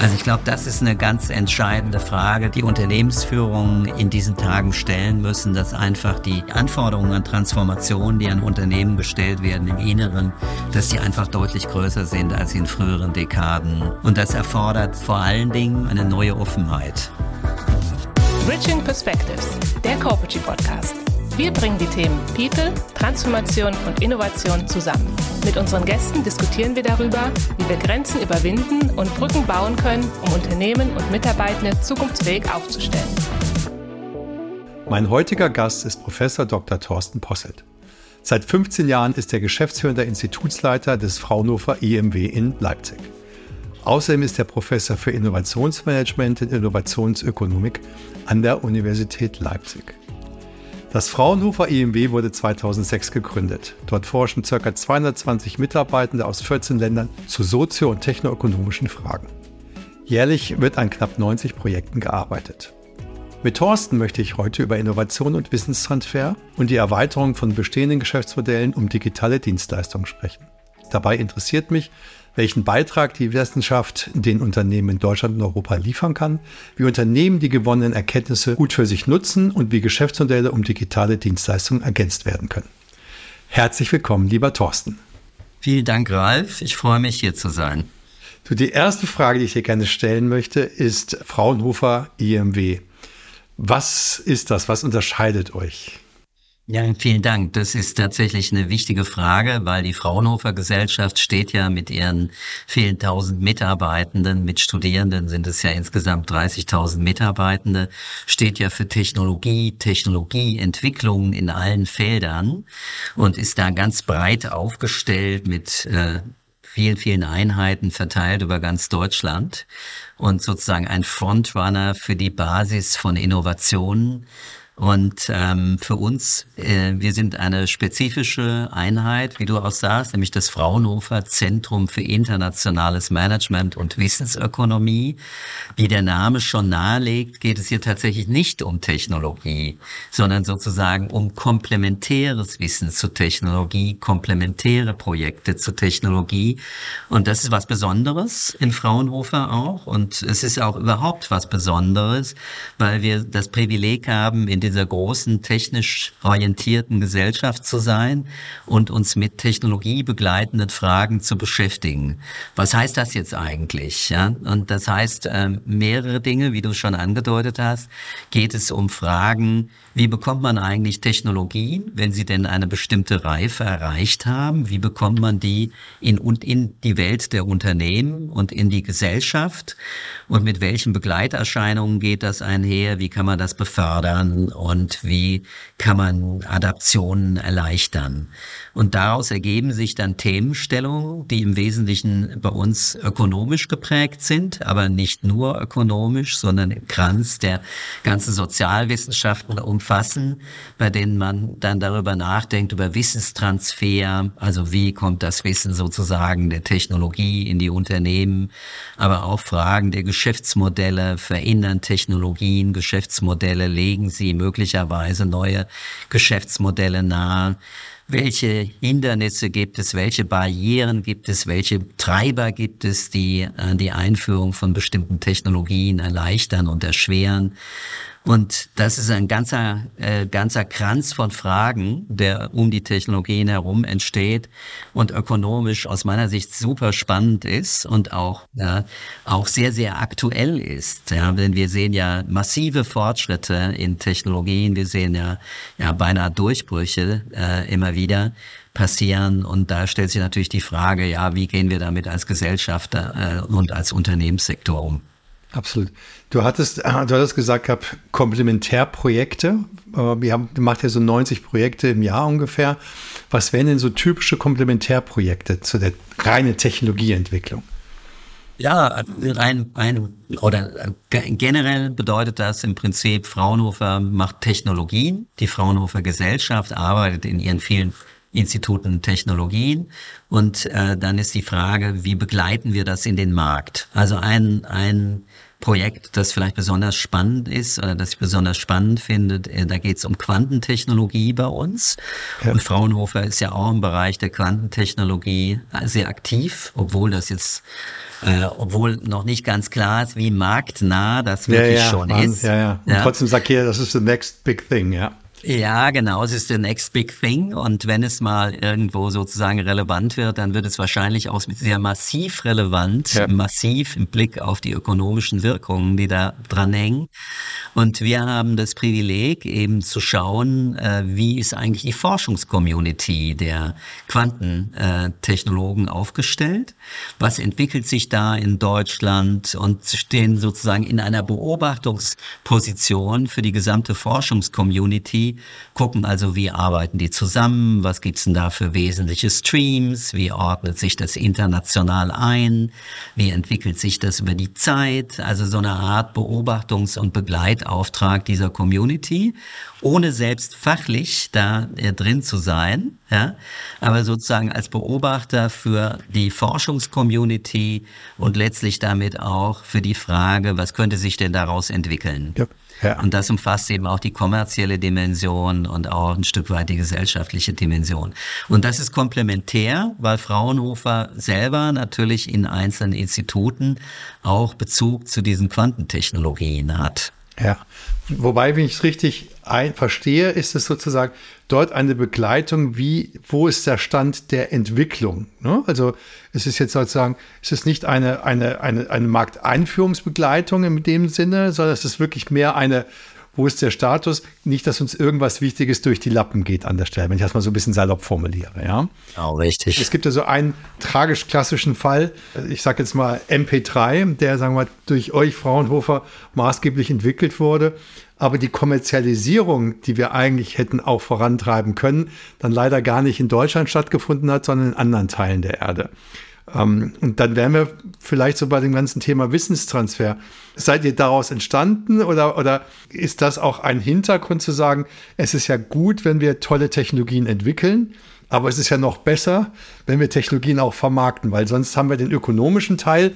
Also ich glaube, das ist eine ganz entscheidende Frage, die Unternehmensführungen in diesen Tagen stellen müssen, dass einfach die Anforderungen an Transformation, die an Unternehmen gestellt werden im Inneren, dass die einfach deutlich größer sind als in früheren Dekaden. Und das erfordert vor allen Dingen eine neue Offenheit. Bridging Perspectives, der Corporate Podcast. Wir bringen die Themen People, Transformation und Innovation zusammen. Mit unseren Gästen diskutieren wir darüber, wie wir Grenzen überwinden und Brücken bauen können, um Unternehmen und Mitarbeitende zukunftsfähig aufzustellen. Mein heutiger Gast ist Professor Dr. Thorsten Posselt. Seit 15 Jahren ist er geschäftsführender Institutsleiter des Fraunhofer IMW in Leipzig. Außerdem ist er Professor für Innovationsmanagement und Innovationsökonomik an der Universität Leipzig. Das Fraunhofer IMW wurde 2006 gegründet. Dort forschen ca. 220 Mitarbeitende aus 14 Ländern zu sozio- und technoökonomischen Fragen. Jährlich wird an knapp 90 Projekten gearbeitet. Mit Thorsten möchte ich heute über Innovation und Wissenstransfer und die Erweiterung von bestehenden Geschäftsmodellen um digitale Dienstleistungen sprechen. Dabei interessiert mich, welchen Beitrag die Wissenschaft den Unternehmen in Deutschland und Europa liefern kann, wie Unternehmen die gewonnenen Erkenntnisse gut für sich nutzen und wie Geschäftsmodelle um digitale Dienstleistungen ergänzt werden können. Herzlich willkommen, lieber Thorsten. Vielen Dank, Ralf. Ich freue mich, hier zu sein. Die erste Frage, die ich dir gerne stellen möchte, ist Fraunhofer IMW. Was ist das? Was unterscheidet euch? Ja, vielen Dank. Das ist tatsächlich eine wichtige Frage, weil die Fraunhofer Gesellschaft steht ja mit ihren vielen tausend Mitarbeitenden, mit Studierenden sind es ja insgesamt 30.000 Mitarbeitende, steht ja für Technologie, Technologieentwicklung in allen Feldern und ist da ganz breit aufgestellt mit äh, vielen, vielen Einheiten verteilt über ganz Deutschland und sozusagen ein Frontrunner für die Basis von Innovationen und ähm, für uns, äh, wir sind eine spezifische Einheit, wie du auch sagst, nämlich das Fraunhofer Zentrum für internationales Management und Wissensökonomie. Wie der Name schon nahelegt, geht es hier tatsächlich nicht um Technologie, sondern sozusagen um komplementäres Wissen zur Technologie, komplementäre Projekte zur Technologie. Und das ist was Besonderes in Fraunhofer auch. Und es ist auch überhaupt was Besonderes, weil wir das Privileg haben, in dieser großen technisch orientierten Gesellschaft zu sein und uns mit Technologie begleitenden Fragen zu beschäftigen. Was heißt das jetzt eigentlich? Ja? Und das heißt äh, mehrere Dinge, wie du schon angedeutet hast. Geht es um Fragen, wie bekommt man eigentlich Technologien, wenn sie denn eine bestimmte Reife erreicht haben? Wie bekommt man die in, in die Welt der Unternehmen und in die Gesellschaft? Und mit welchen Begleiterscheinungen geht das einher? Wie kann man das befördern? Und wie kann man Adaptionen erleichtern? Und daraus ergeben sich dann Themenstellungen, die im Wesentlichen bei uns ökonomisch geprägt sind, aber nicht nur ökonomisch, sondern im Kranz der ganzen Sozialwissenschaften umfassen, bei denen man dann darüber nachdenkt, über Wissenstransfer, also wie kommt das Wissen sozusagen der Technologie in die Unternehmen, aber auch Fragen der Geschäftsmodelle, verändern Technologien, Geschäftsmodelle, legen sie möglicherweise neue Geschäftsmodelle nahe welche Hindernisse gibt es, welche Barrieren gibt es, welche Treiber gibt es, die äh, die Einführung von bestimmten Technologien erleichtern und erschweren. Und das ist ein ganzer, äh, ganzer Kranz von Fragen, der um die Technologien herum entsteht und ökonomisch aus meiner Sicht super spannend ist und auch, ja, auch sehr, sehr aktuell ist. Ja, denn wir sehen ja massive Fortschritte in Technologien, wir sehen ja, ja beinahe Durchbrüche äh, immer wieder passieren. Und da stellt sich natürlich die Frage, ja, wie gehen wir damit als Gesellschafter äh, und als Unternehmenssektor um? Absolut. Du hattest, du hattest gesagt gehabt, Komplementärprojekte. Äh, wir haben, macht ja so 90 Projekte im Jahr ungefähr. Was wären denn so typische Komplementärprojekte zu der reinen Technologieentwicklung? Ja, ein, ein, oder äh, generell bedeutet das im Prinzip, Fraunhofer macht Technologien. Die Fraunhofer Gesellschaft arbeitet in ihren vielen Instituten Technologien. Und äh, dann ist die Frage, wie begleiten wir das in den Markt? Also ein, ein Projekt, das vielleicht besonders spannend ist oder das ich besonders spannend finde. Äh, da geht es um Quantentechnologie bei uns. Ja. Und Fraunhofer ist ja auch im Bereich der Quantentechnologie sehr aktiv, obwohl das jetzt Äh, obwohl noch nicht ganz klar ist, wie marktnah das wirklich ja, ja, schon Mann, ist. Ja, ja. Und trotzdem sagt jeder, das ist the next big thing, ja. Ja, genau, es ist the next big thing und wenn es mal irgendwo sozusagen relevant wird, dann wird es wahrscheinlich auch sehr massiv relevant, ja. massiv im Blick auf die ökonomischen Wirkungen, die da dran hängen. Und wir haben das Privileg, eben zu schauen, äh, wie ist eigentlich die Forschungscommunity der Quantentechnologen aufgestellt, was entwickelt sich da in Deutschland und stehen sozusagen in einer Beobachtungsposition für die gesamte Forschungscommunity, gucken also, wie arbeiten die zusammen, was gibt's denn da für wesentliche Streams, wie ordnet sich das international ein, wie entwickelt sich das über die Zeit, also so eine Art Beobachtungs- und Begleitauftrag dieser Community, ohne selbst fachlich da äh, drin zu sein, ja, aber sozusagen als Beobachter für die Forschungscommunity und letztlich damit auch für die Frage, was könnte sich denn daraus entwickeln. Ja. Ja. Und das umfasst eben auch die kommerzielle Dimension und auch ein Stück weit die gesellschaftliche Dimension. Und das ist komplementär, weil Fraunhofer selber natürlich in einzelnen Instituten auch Bezug zu diesen Quantentechnologien hat. Ja, wobei, wenn ich es richtig ein verstehe, ist es sozusagen dort eine Begleitung, wie, wo ist der Stand der Entwicklung? Ne? Also es ist jetzt sozusagen, es ist nicht eine, eine, eine, eine Markteinführungsbegleitung in dem Sinne, sondern es ist wirklich mehr eine wo ist der Status? Nicht, dass uns irgendwas Wichtiges durch die Lappen geht an der Stelle, wenn ich das mal so ein bisschen salopp formuliere. Ja, oh, richtig. Es gibt ja so einen tragisch klassischen Fall, ich sage jetzt mal MP3, der, sagen wir mal, durch euch Fraunhofer maßgeblich entwickelt wurde, aber die Kommerzialisierung, die wir eigentlich hätten auch vorantreiben können, dann leider gar nicht in Deutschland stattgefunden hat, sondern in anderen Teilen der Erde. Ähm, und dann wären wir vielleicht so bei dem ganzen Thema Wissenstransfer. Seid ihr daraus entstanden oder, oder ist das auch ein Hintergrund zu sagen, es ist ja gut, wenn wir tolle Technologien entwickeln, aber es ist ja noch besser, wenn wir Technologien auch vermarkten, weil sonst haben wir den ökonomischen Teil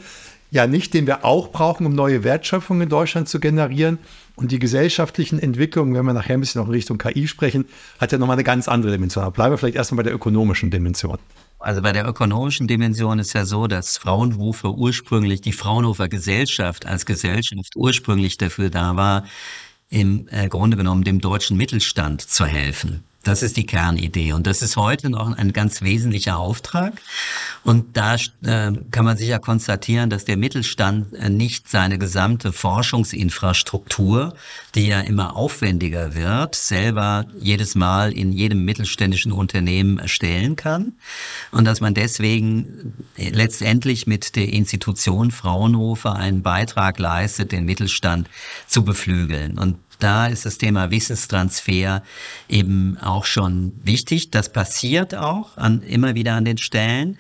ja nicht, den wir auch brauchen, um neue Wertschöpfung in Deutschland zu generieren. Und die gesellschaftlichen Entwicklungen, wenn wir nachher ein bisschen noch in Richtung KI sprechen, hat ja nochmal eine ganz andere Dimension. Aber bleiben wir vielleicht erstmal bei der ökonomischen Dimension. Also bei der ökonomischen Dimension ist ja so, dass Fraunhofer ursprünglich, die Fraunhofer Gesellschaft als Gesellschaft ursprünglich dafür da war, im äh, Grunde genommen dem deutschen Mittelstand zu helfen. Das ist die Kernidee und das ist heute noch ein ganz wesentlicher Auftrag. Und da äh, kann man sicher konstatieren, dass der Mittelstand äh, nicht seine gesamte Forschungsinfrastruktur, die ja immer aufwendiger wird, selber jedes Mal in jedem mittelständischen Unternehmen erstellen kann. Und dass man deswegen äh, letztendlich mit der Institution Fraunhofer einen Beitrag leistet, den Mittelstand zu beflügeln. Und da ist das Thema Wissenstransfer eben auch schon wichtig. Das passiert auch an, immer wieder an den Stellen.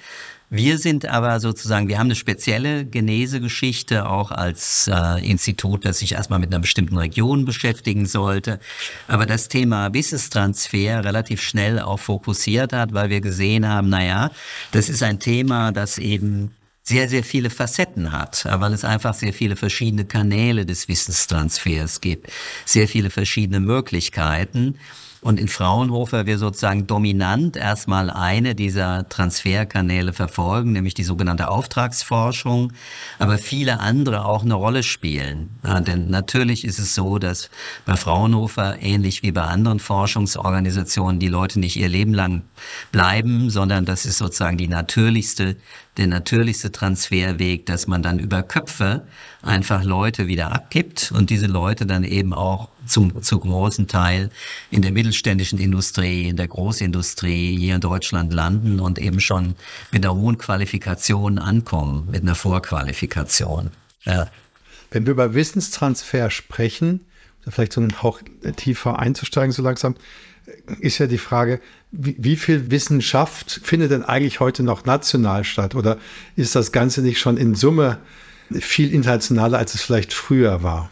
Wir sind aber sozusagen, wir haben eine spezielle Genesegeschichte auch als äh, Institut, das sich erstmal mit einer bestimmten Region beschäftigen sollte, aber das Thema Wissenstransfer relativ schnell auch fokussiert hat, weil wir gesehen haben, na ja, das ist ein Thema, das eben sehr, sehr viele Facetten hat, weil es einfach sehr viele verschiedene Kanäle des Wissenstransfers gibt, sehr viele verschiedene Möglichkeiten. Und in Fraunhofer wir sozusagen dominant erstmal eine dieser Transferkanäle verfolgen, nämlich die sogenannte Auftragsforschung, aber viele andere auch eine Rolle spielen. Ja, denn natürlich ist es so, dass bei Fraunhofer, ähnlich wie bei anderen Forschungsorganisationen, die Leute nicht ihr Leben lang bleiben, sondern das ist sozusagen die natürlichste der natürlichste Transferweg, dass man dann über Köpfe einfach Leute wieder abgibt und diese Leute dann eben auch zum, zu großen Teil in der mittelständischen Industrie, in der Großindustrie hier in Deutschland landen und eben schon mit einer hohen Qualifikation ankommen, mit einer Vorqualifikation. Ja. Wenn wir über Wissenstransfer sprechen, vielleicht so einen Hauch tiefer einzusteigen so langsam, ist ja die Frage, wie, wie viel Wissenschaft findet denn eigentlich heute noch national statt? Oder ist das Ganze nicht schon in Summe viel internationaler, als es vielleicht früher war?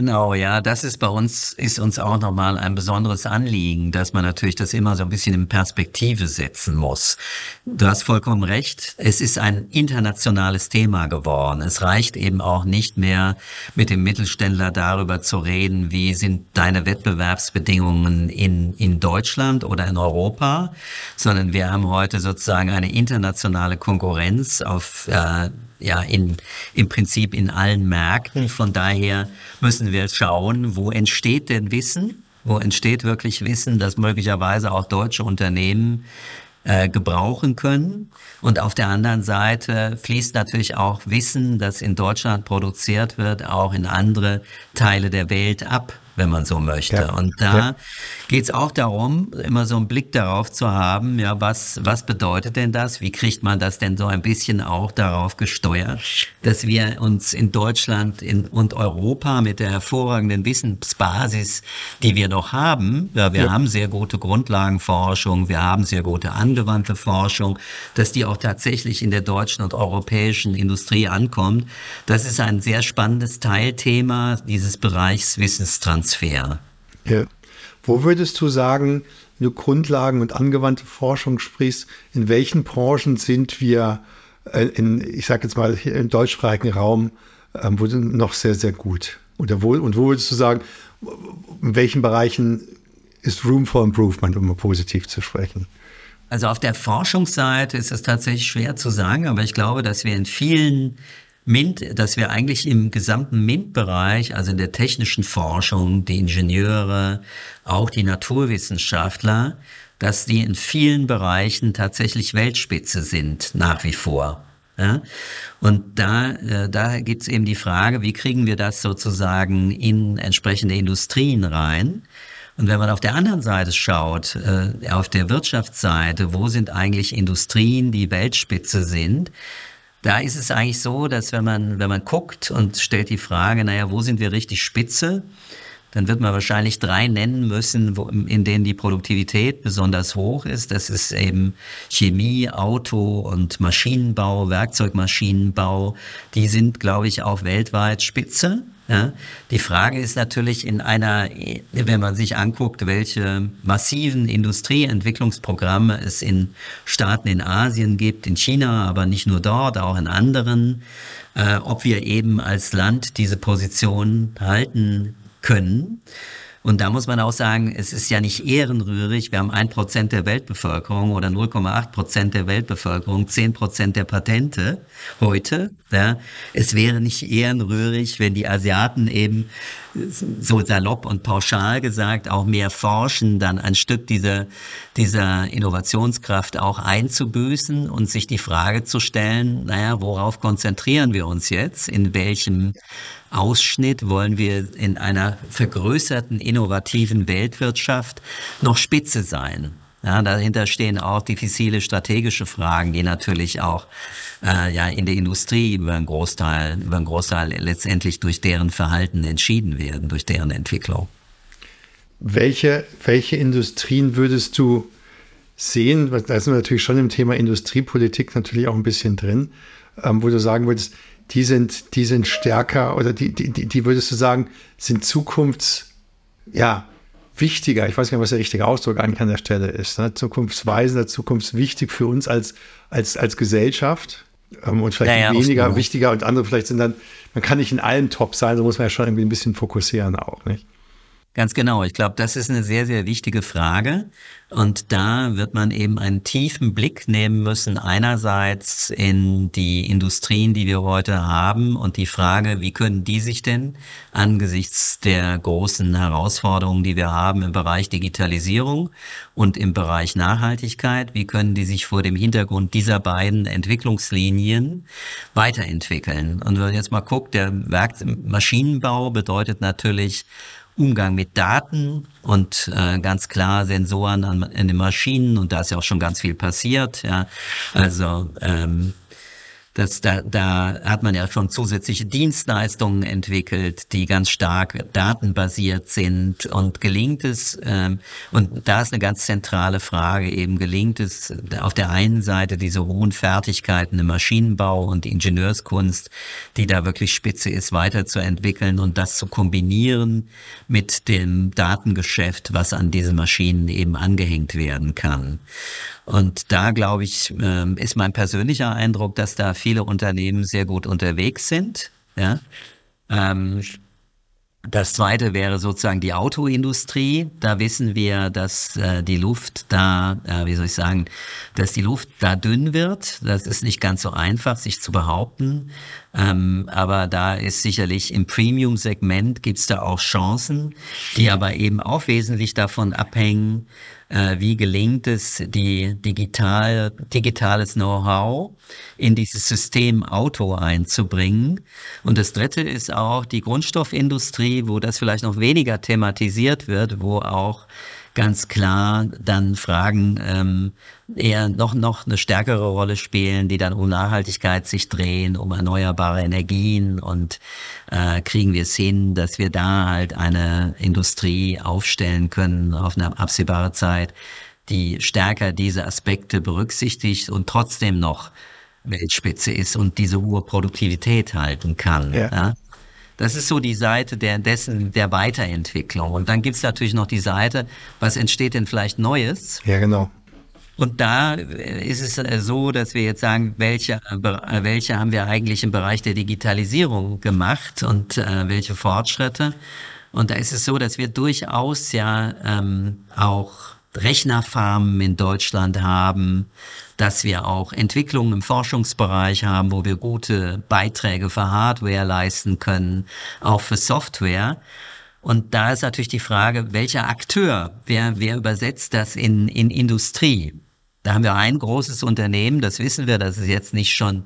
Genau, ja, das ist bei uns, ist uns auch nochmal ein besonderes Anliegen, dass man natürlich das immer so ein bisschen in Perspektive setzen muss. Du hast vollkommen recht. Es ist ein internationales Thema geworden. Es reicht eben auch nicht mehr mit dem Mittelständler darüber zu reden, wie sind deine Wettbewerbsbedingungen in, in Deutschland oder in Europa, sondern wir haben heute sozusagen eine internationale Konkurrenz auf äh, ja in, im Prinzip in allen Märkten. Von daher müssen wir schauen, wo entsteht denn Wissen? Wo entsteht wirklich Wissen, das möglicherweise auch deutsche Unternehmen äh, gebrauchen können. Und auf der anderen Seite fließt natürlich auch Wissen, das in Deutschland produziert wird, auch in andere Teile der Welt ab wenn man so möchte. Ja. Und da ja. geht es auch darum, immer so einen Blick darauf zu haben, ja, was, was bedeutet denn das? Wie kriegt man das denn so ein bisschen auch darauf gesteuert, dass wir uns in Deutschland in, und Europa mit der hervorragenden Wissensbasis, die wir noch haben, ja, wir ja. haben sehr gute Grundlagenforschung, wir haben sehr gute angewandte Forschung, dass die auch tatsächlich in der deutschen und europäischen Industrie ankommt. Das ist ein sehr spannendes Teilthema dieses Bereichs Wissenstransfer. Transfer. Ja. Wo würdest du sagen, wenn du Grundlagen und angewandte Forschung sprichst, in welchen Branchen sind wir äh, in, ich sage jetzt mal, im deutschsprachigen Raum ähm, noch sehr, sehr gut? Oder wo, und wo würdest du sagen, in welchen Bereichen ist Room for Improvement, um mal positiv zu sprechen? Also auf der Forschungsseite ist es tatsächlich schwer zu sagen, aber ich glaube, dass wir in vielen MINT, dass wir eigentlich im gesamten MINT-Bereich, also in der technischen Forschung, die Ingenieure, auch die Naturwissenschaftler, dass die in vielen Bereichen tatsächlich Weltspitze sind, nach wie vor. Ja? Und da, äh, da gibt es eben die Frage, wie kriegen wir das sozusagen in entsprechende Industrien rein? Und wenn man auf der anderen Seite schaut, äh, auf der Wirtschaftsseite, wo sind eigentlich Industrien, die Weltspitze sind, da ist es eigentlich so, dass wenn man, wenn man guckt und stellt die Frage, naja, wo sind wir richtig spitze? Dann wird man wahrscheinlich drei nennen müssen, wo, in denen die Produktivität besonders hoch ist. Das ist eben Chemie, Auto und Maschinenbau, Werkzeugmaschinenbau. Die sind, glaube ich, auch weltweit spitze. Ja, die Frage ist natürlich in einer, wenn man sich anguckt, welche massiven Industrieentwicklungsprogramme es in Staaten in Asien gibt, in China, aber nicht nur dort, auch in anderen, äh, ob wir eben als Land diese Position halten können. Und da muss man auch sagen, es ist ja nicht ehrenrührig. Wir haben ein Prozent der Weltbevölkerung oder 0,8 Prozent der Weltbevölkerung, zehn Prozent der Patente heute. Ja. Es wäre nicht ehrenrührig, wenn die Asiaten eben so salopp und pauschal gesagt auch mehr forschen, dann ein Stück dieser, dieser Innovationskraft auch einzubüßen und sich die Frage zu stellen, naja, worauf konzentrieren wir uns jetzt? In welchem Ausschnitt wollen wir in einer vergrößerten innovativen Weltwirtschaft noch Spitze sein. Ja, dahinter stehen auch diffizile strategische Fragen, die natürlich auch äh, ja in der Industrie über einen Großteil, über einen Großteil letztendlich durch deren Verhalten entschieden werden, durch deren Entwicklung. Welche, welche Industrien würdest du sehen? Da sind wir natürlich schon im Thema Industriepolitik natürlich auch ein bisschen drin, ähm, wo du sagen würdest, die sind, die sind stärker oder die, die, die würdest du sagen, sind zukunfts, ja, wichtiger, ich weiß gar nicht, was der richtige Ausdruck eigentlich an der Stelle ist, ne? zukunftsweisender, zukunftswichtig für uns als, als, als Gesellschaft ähm, und vielleicht ja, ja, weniger wichtiger und andere vielleicht sind dann, man kann nicht in allem top sein, so muss man ja schon irgendwie ein bisschen fokussieren auch, nicht? Ganz genau. Ich glaube, das ist eine sehr, sehr wichtige Frage. Und da wird man eben einen tiefen Blick nehmen müssen, einerseits in die Industrien, die wir heute haben und die Frage, wie können die sich denn angesichts der großen Herausforderungen, die wir haben im Bereich Digitalisierung und im Bereich Nachhaltigkeit, wie können die sich vor dem Hintergrund dieser beiden Entwicklungslinien weiterentwickeln? Und wenn man jetzt mal guckt, der Werk Maschinenbau bedeutet natürlich Umgang mit Daten und äh, ganz klar Sensoren an, an den Maschinen und da ist ja auch schon ganz viel passiert. Ja, also ähm, das, da, da hat man ja schon zusätzliche Dienstleistungen entwickelt, die ganz stark datenbasiert sind. Und gelingt es, ähm, und da ist eine ganz zentrale Frage eben, gelingt es auf der einen Seite diese hohen Fertigkeiten im Maschinenbau und Ingenieurskunst, die da wirklich spitze ist, weiterzuentwickeln und das zu kombinieren mit dem Datengeschäft, was an diese Maschinen eben angehängt werden kann. Und da, glaube ich, ähm, ist mein persönlicher Eindruck, dass da viele Unternehmen sehr gut unterwegs sind. Ja. Ähm, Das zweite wäre sozusagen die Autoindustrie. Da wissen wir, dass äh, die Luft da, äh, wie soll ich sagen, dass die Luft da dünn wird. Das ist nicht ganz so einfach, sich zu behaupten. Ähm, aber da ist sicherlich im Premium-Segment gibt's da auch Chancen, die aber eben auch wesentlich davon abhängen, äh, wie gelingt es, die digital, digitales Know-how in dieses System Auto einzubringen. Und das Dritte ist auch die Grundstoffindustrie, wo das vielleicht noch weniger thematisiert wird, wo auch ganz klar dann Fragen ähm, eher noch, noch eine stärkere Rolle spielen, die dann um Nachhaltigkeit sich drehen, um erneuerbare Energien und äh, kriegen wir es hin, dass wir da halt eine Industrie aufstellen können auf eine absehbare Zeit, die stärker diese Aspekte berücksichtigt und trotzdem noch Weltspitze ist und diese hohe Produktivität halten kann. Ja. ja? Das ist so die Seite der, dessen, der Weiterentwicklung. Und dann gibt's natürlich noch die Seite, was entsteht denn vielleicht Neues? Ja, genau. Und da ist es äh, so, dass wir jetzt sagen, welche, äh, welche haben wir eigentlich im Bereich der Digitalisierung gemacht und äh, welche Fortschritte. Und da ist es so, dass wir durchaus ja ähm, auch Rechnerfarmen in Deutschland haben, dass wir auch Entwicklungen im Forschungsbereich haben, wo wir gute Beiträge für Hardware leisten können, auch für Software. Und da ist natürlich die Frage, welcher Akteur, wer, wer übersetzt das in, in Industrie? Da haben wir ein großes Unternehmen, das wissen wir, das ist jetzt nicht schon,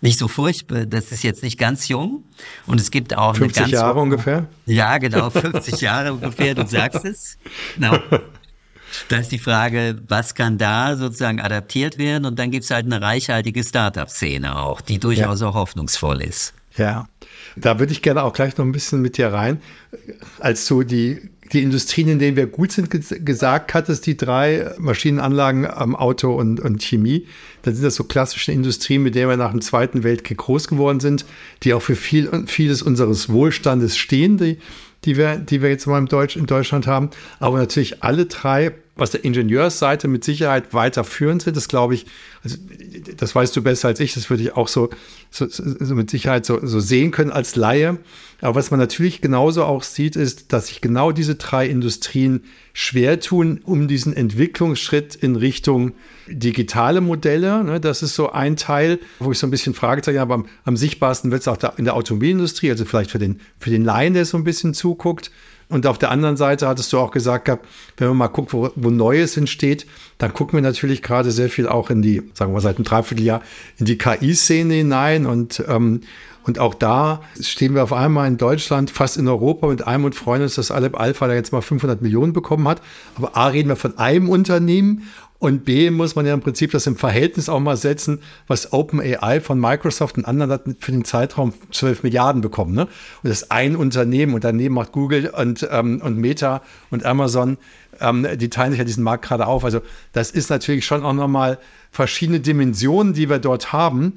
nicht so furchtbar, das ist jetzt nicht ganz jung. Und es gibt auch 50 eine ganz, Jahre ungefähr? Ja, genau, 50 Jahre ungefähr, du sagst es. Genau. Da ist die Frage, was kann da sozusagen adaptiert werden? Und dann gibt es halt eine reichhaltige Startup-Szene auch, die durchaus ja. auch hoffnungsvoll ist. Ja, da würde ich gerne auch gleich noch ein bisschen mit dir rein. Als du die, die Industrien, in denen wir gut sind, gesagt hattest, die drei Maschinenanlagen am Auto und, und Chemie, dann sind das so klassische Industrien, mit denen wir nach dem Zweiten Weltkrieg groß geworden sind, die auch für viel, vieles unseres Wohlstandes stehen, die, die wir, die wir jetzt mal im Deutsch, in Deutschland haben. Aber natürlich alle drei, was der Ingenieursseite mit Sicherheit weiterführend sind, das glaube ich, also, das weißt du besser als ich, das würde ich auch so, so, so mit Sicherheit so, so sehen können als Laie. Aber was man natürlich genauso auch sieht, ist, dass sich genau diese drei Industrien schwer tun, um diesen Entwicklungsschritt in Richtung digitale Modelle. Ne, das ist so ein Teil, wo ich so ein bisschen Fragezeichen habe. Am, am sichtbarsten wird es auch in der Automobilindustrie, also vielleicht für den, für den Laien, der so ein bisschen zuguckt. Und auf der anderen Seite hattest du auch gesagt gehabt, wenn man mal guckt, wo, wo Neues entsteht, dann gucken wir natürlich gerade sehr viel auch in die, sagen wir seit einem Dreivierteljahr, in die KI-Szene hinein. Und ähm, und auch da stehen wir auf einmal in Deutschland, fast in Europa. Mit einem und freuen uns, dass Alep Alpha da jetzt mal 500 Millionen bekommen hat. Aber A, reden wir von einem Unternehmen und B, muss man ja im Prinzip das im Verhältnis auch mal setzen, was OpenAI von Microsoft und anderen hat für den Zeitraum 12 Milliarden bekommen. Ne? Und das ist ein Unternehmen und daneben macht Google und, ähm, und Meta und Amazon, ähm, die teilen sich ja diesen Markt gerade auf. Also das ist natürlich schon auch nochmal verschiedene Dimensionen, die wir dort haben.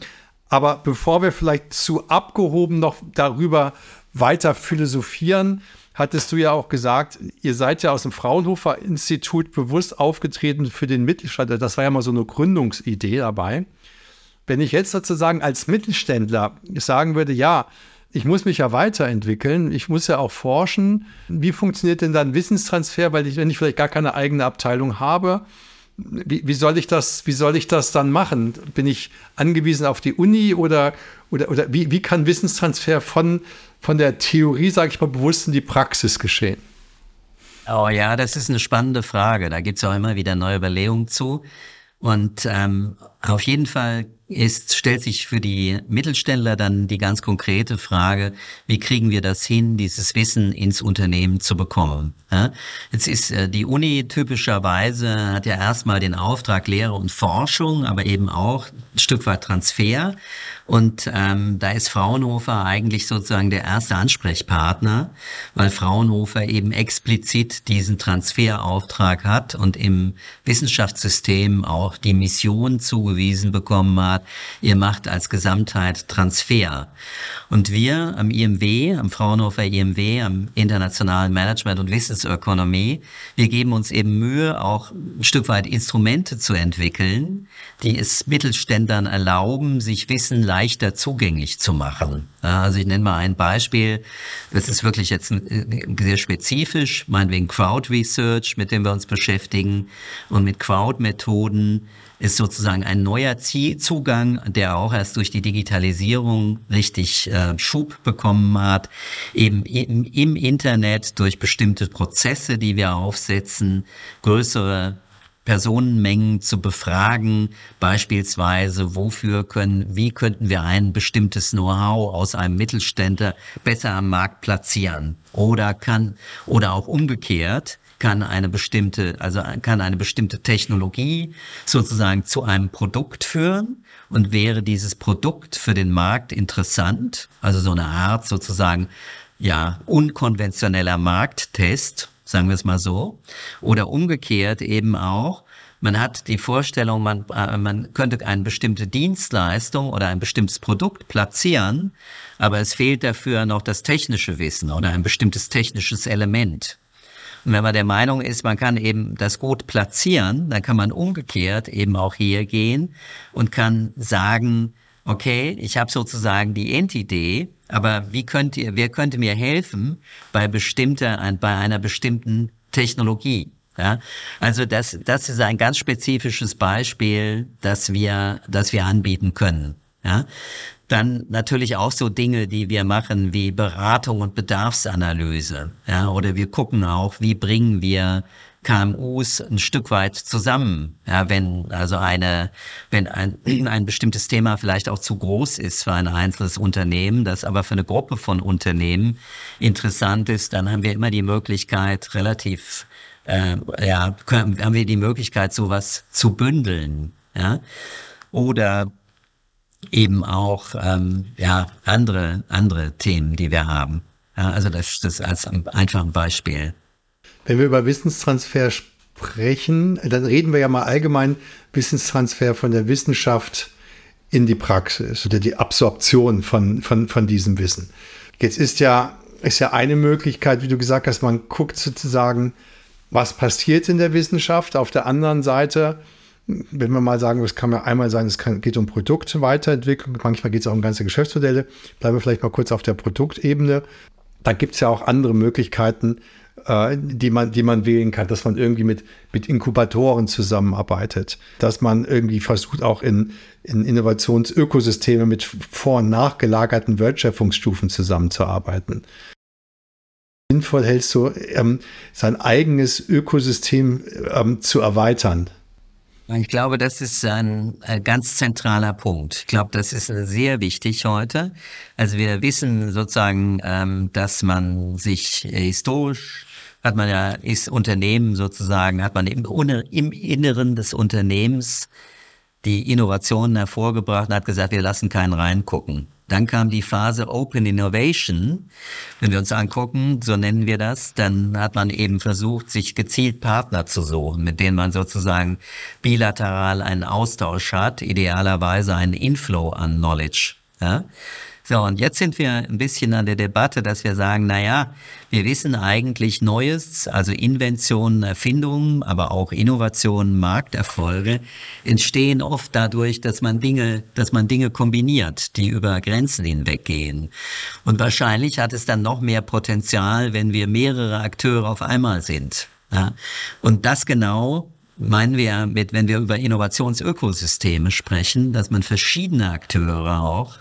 Aber bevor wir vielleicht zu abgehoben noch darüber weiter philosophieren, hattest du ja auch gesagt, ihr seid ja aus dem Fraunhofer Institut bewusst aufgetreten für den Mittelstand. Das war ja mal so eine Gründungsidee dabei. Wenn ich jetzt sozusagen als Mittelständler sagen würde, ja, ich muss mich ja weiterentwickeln, ich muss ja auch forschen, wie funktioniert denn dann Wissenstransfer, weil ich, wenn ich vielleicht gar keine eigene Abteilung habe, wie, wie, soll ich das, wie soll ich das dann machen? Bin ich angewiesen auf die Uni oder, oder, oder wie, wie kann Wissenstransfer von, von der Theorie, sage ich mal, bewusst in die Praxis geschehen? Oh ja, das ist eine spannende Frage. Da gibt es auch immer wieder neue Überlegungen zu. Und ähm, auf jeden Fall ist, stellt sich für die Mittelständler dann die ganz konkrete Frage, wie kriegen wir das hin, dieses Wissen ins Unternehmen zu bekommen? Ja? Jetzt ist äh, die Uni typischerweise, hat ja erstmal den Auftrag Lehre und Forschung, aber eben auch ein Stück weit Transfer. Und ähm, da ist Fraunhofer eigentlich sozusagen der erste Ansprechpartner, weil Fraunhofer eben explizit diesen Transferauftrag hat und im Wissenschaftssystem auch die Mission zugewiesen bekommen hat, ihr macht als Gesamtheit Transfer. Und wir am IMW, am Fraunhofer IMW, am Internationalen Management und Wissensökonomie, wir geben uns eben Mühe, auch ein Stück weit Instrumente zu entwickeln, die es Mittelständlern erlauben, sich Wissen leichter zugänglich zu machen. Also ich nenne mal ein Beispiel. Das ist wirklich jetzt sehr spezifisch, meinetwegen Crowd Research, mit dem wir uns beschäftigen. Und mit Crowd-Methoden ist sozusagen ein neuer Zugang, der auch erst durch die Digitalisierung richtig äh, Schub bekommen hat, eben im Internet durch bestimmte Prozesse, die wir aufsetzen, größere Personenmengen zu befragen, beispielsweise, wofür können, wie könnten wir ein bestimmtes Know-how aus einem Mittelständler besser am Markt platzieren? Oder kann, oder auch umgekehrt, kann eine bestimmte, also kann eine bestimmte Technologie sozusagen zu einem Produkt führen und wäre dieses Produkt für den Markt interessant, also so eine Art sozusagen, ja, unkonventioneller Markttest, sagen wir es mal so. Oder umgekehrt eben auch, man hat die Vorstellung, man, äh, man könnte eine bestimmte Dienstleistung oder ein bestimmtes Produkt platzieren, aber es fehlt dafür noch das technische Wissen oder ein bestimmtes technisches Element. Und wenn man der Meinung ist, man kann eben das gut platzieren, dann kann man umgekehrt eben auch hier gehen und kann sagen, okay, ich habe sozusagen die Endidee, aber wie könnt ihr, wer könnte mir helfen bei bestimmter, bei einer bestimmten Technologie? Ja, also das, das ist ein ganz spezifisches Beispiel, das wir, das wir anbieten können. Ja, dann natürlich auch so Dinge, die wir machen, wie Beratung und Bedarfsanalyse. Ja, oder wir gucken auch, wie bringen wir KMUs ein Stück weit zusammen. Ja, wenn also eine, wenn ein, ein bestimmtes Thema vielleicht auch zu groß ist für ein einzelnes Unternehmen, das aber für eine Gruppe von Unternehmen interessant ist, dann haben wir immer die Möglichkeit, relativ, äh, ja, können, haben wir die Möglichkeit, sowas zu bündeln. Ja, oder eben auch ähm, ja andere andere Themen, die wir haben. Ja, also das, das als ein Beispiel. Wenn wir über Wissenstransfer sprechen, dann reden wir ja mal allgemein Wissenstransfer von der Wissenschaft in die Praxis oder die Absorption von, von, von diesem Wissen. Jetzt ist ja, ist ja eine Möglichkeit, wie du gesagt hast, man guckt sozusagen, was passiert in der Wissenschaft. Auf der anderen Seite, wenn wir mal sagen, es kann ja einmal sein, es kann, geht um Produktweiterentwicklung, manchmal geht es auch um ganze Geschäftsmodelle. Bleiben wir vielleicht mal kurz auf der Produktebene. Da gibt es ja auch andere Möglichkeiten, äh, die, man, die man wählen kann, dass man irgendwie mit, mit Inkubatoren zusammenarbeitet, dass man irgendwie versucht, auch in, in Innovationsökosysteme mit vor- und nachgelagerten Wertschöpfungsstufen zusammenzuarbeiten. Sinnvoll hältst du, ähm, sein eigenes Ökosystem ähm, zu erweitern? Ich glaube, das ist ein, ganz zentraler Punkt. Ich glaube, das ist sehr wichtig heute. Also wir wissen sozusagen, ähm, dass man sich historisch hat man ja, ist Unternehmen sozusagen, hat man im, Inneren des Unternehmens die Innovationen hervorgebracht und hat gesagt, wir lassen keinen reingucken. Dann kam die Phase Open Innovation. Wenn wir uns angucken, so nennen wir das, dann hat man eben versucht, sich gezielt Partner zu suchen, mit denen man sozusagen bilateral einen Austausch hat, idealerweise einen Inflow an Knowledge. Ja? So, und jetzt sind wir ein bisschen an der Debatte, dass wir sagen, na ja, wir wissen eigentlich Neues, also Inventionen, Erfindungen, aber auch Innovationen, Markterfolge entstehen oft dadurch, dass man Dinge, dass man Dinge kombiniert, die über Grenzen hinweggehen. Und wahrscheinlich hat es dann noch mehr Potenzial, wenn wir mehrere Akteure auf einmal sind. Ja? Und das genau meinen wir mit, wenn wir über Innovationsökosysteme sprechen, dass man verschiedene Akteure auch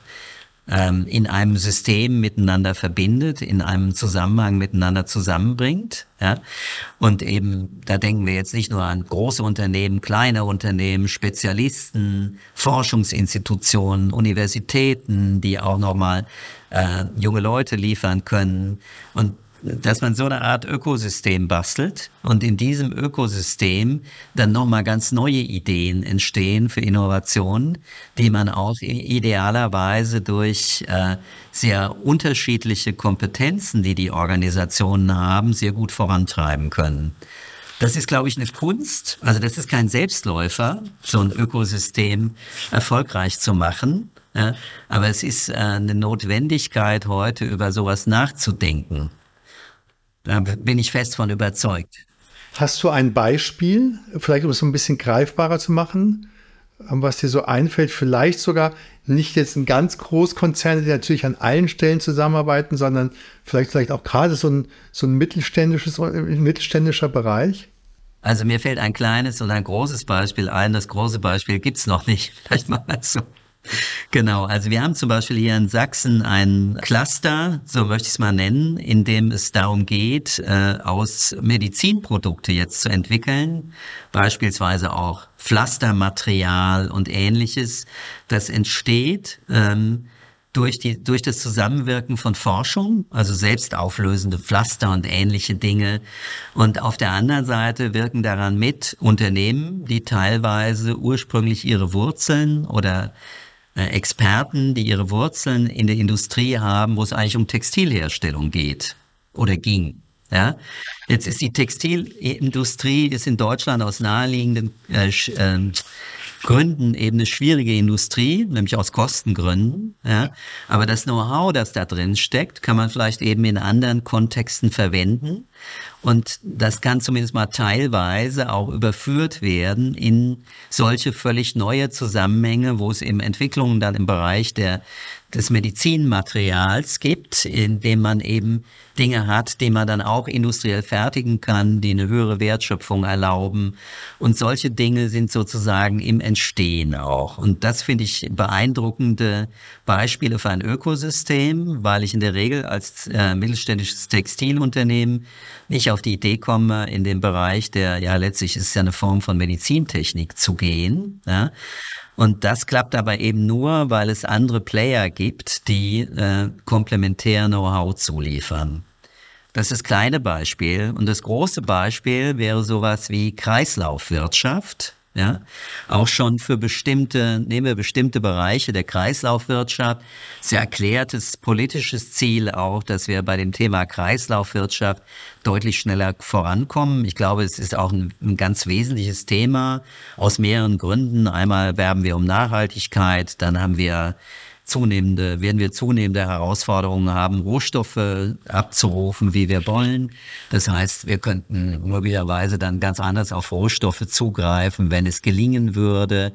ähm, in einem System miteinander verbindet, in einem Zusammenhang miteinander zusammenbringt. Ja? Und eben, da denken wir jetzt nicht nur an große Unternehmen, kleine Unternehmen, Spezialisten, Forschungsinstitutionen, Universitäten, die auch nochmal äh, junge Leute liefern können. Und dass man so eine Art Ökosystem bastelt und in diesem Ökosystem dann nochmal ganz neue Ideen entstehen für Innovationen, die man auch idealerweise durch äh, sehr unterschiedliche Kompetenzen, die die Organisationen haben, sehr gut vorantreiben können. Das ist, glaube ich, eine Kunst. Also das ist kein Selbstläufer, so ein Ökosystem erfolgreich zu machen. Ja, aber es ist äh, eine Notwendigkeit, heute über sowas nachzudenken. Da bin ich fest von überzeugt. Hast du ein Beispiel, vielleicht um es so ein bisschen greifbarer zu machen, ähm, was dir so einfällt, vielleicht sogar nicht jetzt ein ganz Großkonzerne, die natürlich an allen Stellen zusammenarbeiten, sondern vielleicht, vielleicht auch gerade so ein, so ein mittelständisches, mittelständischer Bereich? Also mir fällt ein kleines und ein großes Beispiel ein. Das große Beispiel gibt's noch nicht. Vielleicht mal so. Genau, also wir haben zum Beispiel hier in Sachsen ein Cluster, so möchte ich es mal nennen, in dem es darum geht, äh, aus Medizinprodukte jetzt zu entwickeln, beispielsweise auch Pflastermaterial und ähnliches. Das entsteht ähm, durch, die, durch das Zusammenwirken von Forschung, also selbstauflösende Pflaster und ähnliche Dinge. Und auf der anderen Seite wirken daran mit Unternehmen, die teilweise ursprünglich ihre Wurzeln oder Experten, die ihre Wurzeln in der Industrie haben, wo es eigentlich um Textilherstellung geht oder ging. Ja, jetzt ist die Textilindustrie ist in Deutschland aus naheliegenden äh, äh, Gründen eben eine schwierige Industrie, nämlich aus Kostengründen. Ja. Aber das Know-how, das da drin steckt, kann man vielleicht eben in anderen Kontexten verwenden. Und das kann zumindest mal teilweise auch überführt werden in solche völlig neue Zusammenhänge, wo es eben Entwicklungen dann im Bereich der, des Medizinmaterials gibt, in dem man eben Dinge hat, die man dann auch industriell fertigen kann, die eine höhere Wertschöpfung erlauben. Und solche Dinge sind sozusagen im Entstehen auch. Und das finde ich beeindruckende Beispiele für ein Ökosystem, weil ich in der Regel als äh, mittelständisches Textilunternehmen nicht auf die Idee komme, in den Bereich der, ja letztlich ist es ja eine Form von Medizintechnik zu gehen. Ja. Und das klappt aber eben nur, weil es andere Player gibt, die äh, komplementär Know-how zuliefern. Das ist das kleine Beispiel. Und das große Beispiel wäre sowas wie Kreislaufwirtschaft. Ja, auch schon für bestimmte, nehmen wir bestimmte Bereiche der Kreislaufwirtschaft. Sehr erklärtes politisches Ziel auch, dass wir bei dem Thema Kreislaufwirtschaft deutlich schneller vorankommen. Ich glaube, es ist auch ein, ein ganz wesentliches Thema aus mehreren Gründen. Einmal werben wir um Nachhaltigkeit, dann haben wir zunehmende, werden wir zunehmende Herausforderungen haben, Rohstoffe abzurufen, wie wir wollen. Das heißt, wir könnten möglicherweise dann ganz anders auf Rohstoffe zugreifen, wenn es gelingen würde,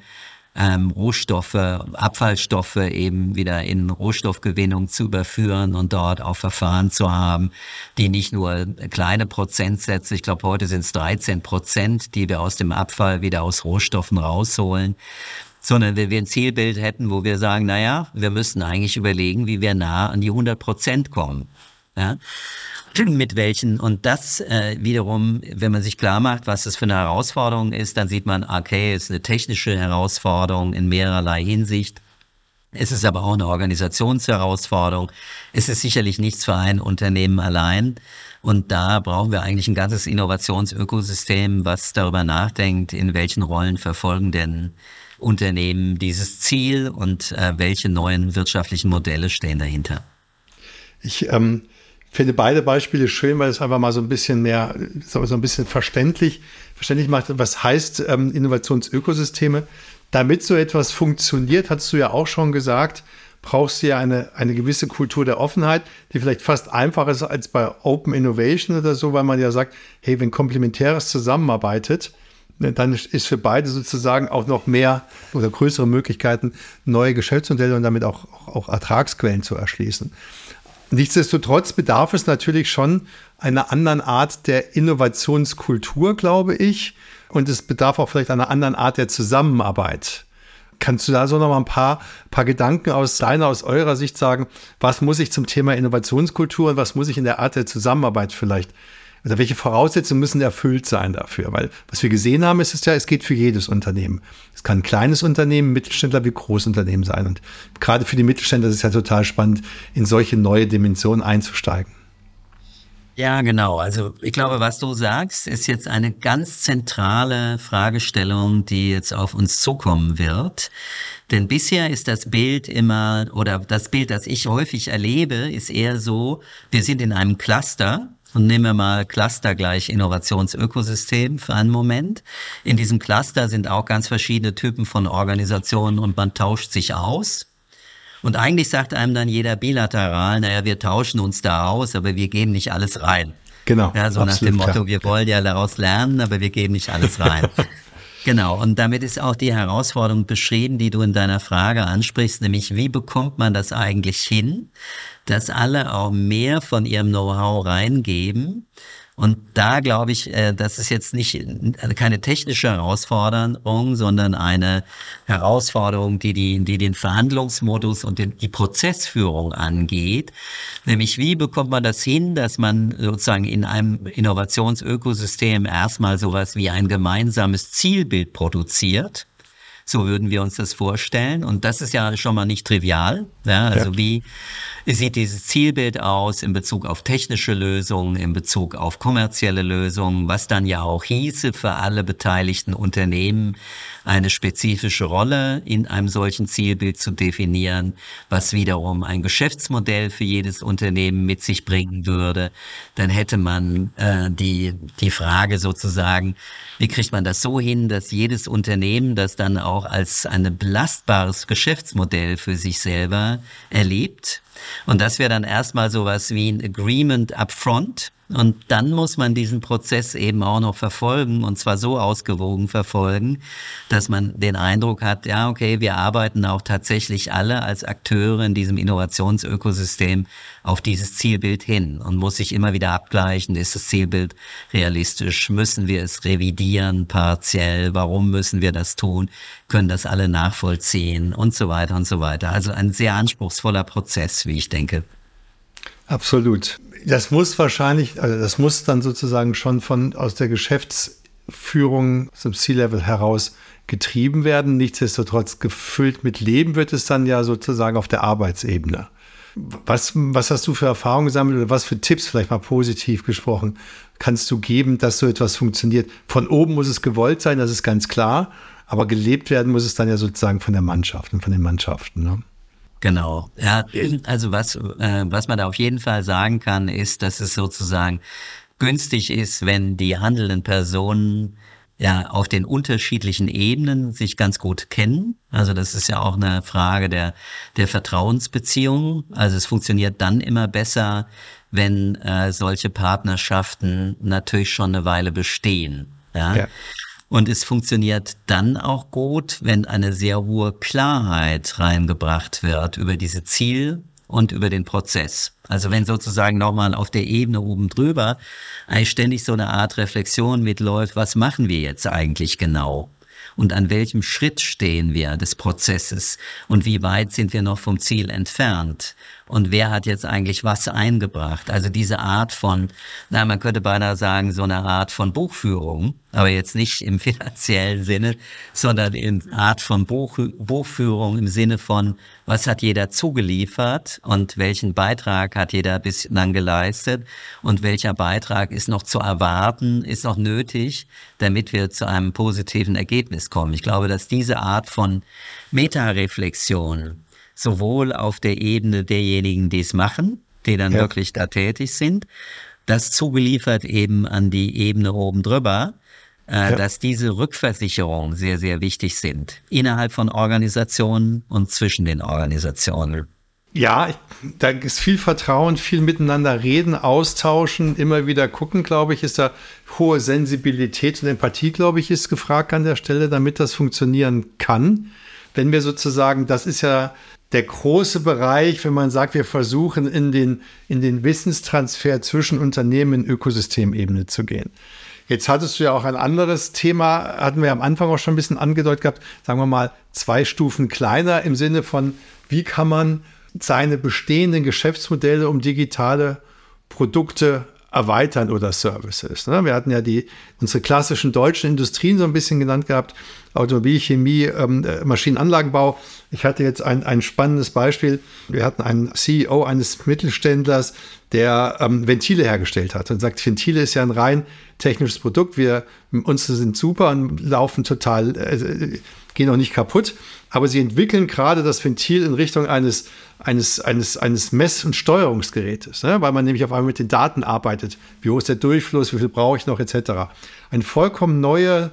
ähm, Rohstoffe, Abfallstoffe eben wieder in Rohstoffgewinnung zu überführen und dort auch Verfahren zu haben, die nicht nur kleine Prozentsätze, ich glaube heute sind es 13 Prozent, die wir aus dem Abfall wieder aus Rohstoffen rausholen, sondern wenn wir ein Zielbild hätten, wo wir sagen, naja, wir müssten eigentlich überlegen, wie wir nah an die 100 Prozent kommen. Ja? Mit welchen, und das äh, wiederum, wenn man sich klar macht, was das für eine Herausforderung ist, dann sieht man, okay, es ist eine technische Herausforderung in mehrerlei Hinsicht. Es ist aber auch eine Organisationsherausforderung. Es ist sicherlich nichts für ein Unternehmen allein. Und da brauchen wir eigentlich ein ganzes Innovationsökosystem, was darüber nachdenkt, in welchen Rollen verfolgen denn Unternehmen dieses Ziel und äh, welche neuen wirtschaftlichen Modelle stehen dahinter? Ich ähm, finde beide Beispiele schön, weil es einfach mal so ein bisschen mehr, so ein bisschen verständlich, verständlich macht, was heißt ähm, Innovationsökosysteme. Damit so etwas funktioniert, hast du ja auch schon gesagt, brauchst du ja eine, eine gewisse Kultur der Offenheit, die vielleicht fast einfacher ist als bei Open Innovation oder so, weil man ja sagt, hey, wenn Komplementäres zusammenarbeitet, dann ist für beide sozusagen auch noch mehr oder größere Möglichkeiten, neue Geschäftsmodelle und damit auch, auch Ertragsquellen zu erschließen. Nichtsdestotrotz bedarf es natürlich schon einer anderen Art der Innovationskultur, glaube ich. Und es bedarf auch vielleicht einer anderen Art der Zusammenarbeit. Kannst du da so noch mal ein paar, paar Gedanken aus deiner, aus eurer Sicht sagen? Was muss ich zum Thema Innovationskultur und was muss ich in der Art der Zusammenarbeit vielleicht also welche Voraussetzungen müssen erfüllt sein dafür? Weil was wir gesehen haben, ist es ja, es geht für jedes Unternehmen. Es kann ein kleines Unternehmen, Mittelständler wie Großunternehmen sein. Und gerade für die Mittelständler ist es ja total spannend, in solche neue Dimensionen einzusteigen. Ja, genau. Also ich glaube, was du sagst, ist jetzt eine ganz zentrale Fragestellung, die jetzt auf uns zukommen wird. Denn bisher ist das Bild immer, oder das Bild, das ich häufig erlebe, ist eher so, wir sind in einem Cluster und nehmen wir mal Cluster gleich Innovationsökosystem für einen Moment. In diesem Cluster sind auch ganz verschiedene Typen von Organisationen und man tauscht sich aus. Und eigentlich sagt einem dann jeder bilateral, naja, wir tauschen uns da aus, aber wir geben nicht alles rein. Genau. Ja, so nach dem Motto, klar. wir wollen ja daraus lernen, aber wir geben nicht alles rein. Genau, und damit ist auch die Herausforderung beschrieben, die du in deiner Frage ansprichst, nämlich wie bekommt man das eigentlich hin, dass alle auch mehr von ihrem Know-how reingeben und da glaube ich, äh, das ist jetzt nicht keine technische Herausforderung, sondern eine Herausforderung, die, die, die den Verhandlungsmodus und den, die Prozessführung angeht. Nämlich, wie bekommt man das hin, dass man sozusagen in einem Innovationsökosystem erstmal sowas wie ein gemeinsames Zielbild produziert? So würden wir uns das vorstellen. Und das ist ja schon mal nicht trivial. Ja, also ja. wie sieht dieses Zielbild aus in Bezug auf technische Lösungen, in Bezug auf kommerzielle Lösungen, was dann ja auch hieße für alle beteiligten Unternehmen, eine spezifische Rolle in einem solchen Zielbild zu definieren, was wiederum ein Geschäftsmodell für jedes Unternehmen mit sich bringen würde. Dann hätte man äh, die, die Frage sozusagen, wie kriegt man das so hin, dass jedes Unternehmen das dann auch als ein belastbares Geschäftsmodell für sich selber erlebt? Und das wäre dann erstmal sowas wie ein Agreement upfront, und dann muss man diesen Prozess eben auch noch verfolgen und zwar so ausgewogen verfolgen, dass man den Eindruck hat, ja, okay, wir arbeiten auch tatsächlich alle als Akteure in diesem Innovationsökosystem auf dieses Zielbild hin und muss sich immer wieder abgleichen, ist das Zielbild realistisch, müssen wir es revidieren partiell, warum müssen wir das tun, können das alle nachvollziehen und so weiter und so weiter. Also ein sehr anspruchsvoller Prozess, wie ich denke. Absolut. Das muss wahrscheinlich, also das muss dann sozusagen schon von aus der Geschäftsführung zum C-Level heraus getrieben werden. Nichtsdestotrotz gefüllt mit Leben wird es dann ja sozusagen auf der Arbeitsebene. Was, was hast du für Erfahrungen gesammelt oder was für Tipps, vielleicht mal positiv gesprochen, kannst du geben, dass so etwas funktioniert? Von oben muss es gewollt sein, das ist ganz klar, aber gelebt werden muss es dann ja sozusagen von der Mannschaft und von den Mannschaften. Ne? Genau. Ja, also was, äh, was man da auf jeden Fall sagen kann, ist, dass es sozusagen günstig ist, wenn die handelnden Personen ja auf den unterschiedlichen Ebenen sich ganz gut kennen. Also das ist ja auch eine Frage der, der Vertrauensbeziehung. Also es funktioniert dann immer besser, wenn äh, solche Partnerschaften natürlich schon eine Weile bestehen. Ja. ja. Und es funktioniert dann auch gut, wenn eine sehr hohe Klarheit reingebracht wird über diese Ziel und über den Prozess. Also wenn sozusagen nochmal auf der Ebene oben drüber eigentlich ständig so eine Art Reflexion mitläuft, was machen wir jetzt eigentlich genau? Und an welchem Schritt stehen wir des Prozesses? Und wie weit sind wir noch vom Ziel entfernt? Und wer hat jetzt eigentlich was eingebracht. Also diese Art von, na, man könnte beinahe sagen, so eine Art von Buchführung, aber jetzt nicht im finanziellen Sinne, sondern in Art von Buch, Buchführung im Sinne von, was hat jeder zugeliefert und welchen Beitrag hat jeder bislang geleistet und welcher Beitrag ist noch zu erwarten, ist noch nötig, damit wir zu einem positiven Ergebnis kommen. Ich glaube, dass diese Art von Metareflexion sowohl auf der Ebene derjenigen, die es machen, die dann ja. wirklich da tätig sind, das zugeliefert eben an die Ebene oben drüber, äh, ja. dass diese Rückversicherungen sehr, sehr wichtig sind, innerhalb von Organisationen und zwischen den Organisationen. Ja, da ist viel Vertrauen, viel miteinander reden, austauschen, immer wieder gucken, glaube ich, ist da hohe Sensibilität und Empathie, glaube ich, ist gefragt an der Stelle, damit das funktionieren kann. Wenn wir sozusagen, das ist ja der große Bereich, wenn man sagt, wir versuchen in den, in den Wissenstransfer zwischen Unternehmen in Ökosystemebene zu gehen. Jetzt hattest du ja auch ein anderes Thema, hatten wir am Anfang auch schon ein bisschen angedeutet gehabt, sagen wir mal zwei Stufen kleiner im Sinne von, wie kann man seine bestehenden Geschäftsmodelle um digitale Produkte erweitern oder Services. Ne? Wir hatten ja die, unsere klassischen deutschen Industrien so ein bisschen genannt gehabt, Automobil, Chemie, ähm, äh, Maschinenanlagenbau. Ich hatte jetzt ein, ein spannendes Beispiel. Wir hatten einen CEO eines Mittelständlers, der ähm, Ventile hergestellt hat und sagt, Ventile ist ja ein rein technisches Produkt. Wir, unsere sind super und laufen total, äh, gehen auch nicht kaputt. Aber sie entwickeln gerade das Ventil in Richtung eines eines, eines, eines Mess- und Steuerungsgerätes, ne? weil man nämlich auf einmal mit den Daten arbeitet. Wie hoch ist der Durchfluss, wie viel brauche ich noch, etc. Eine vollkommen neue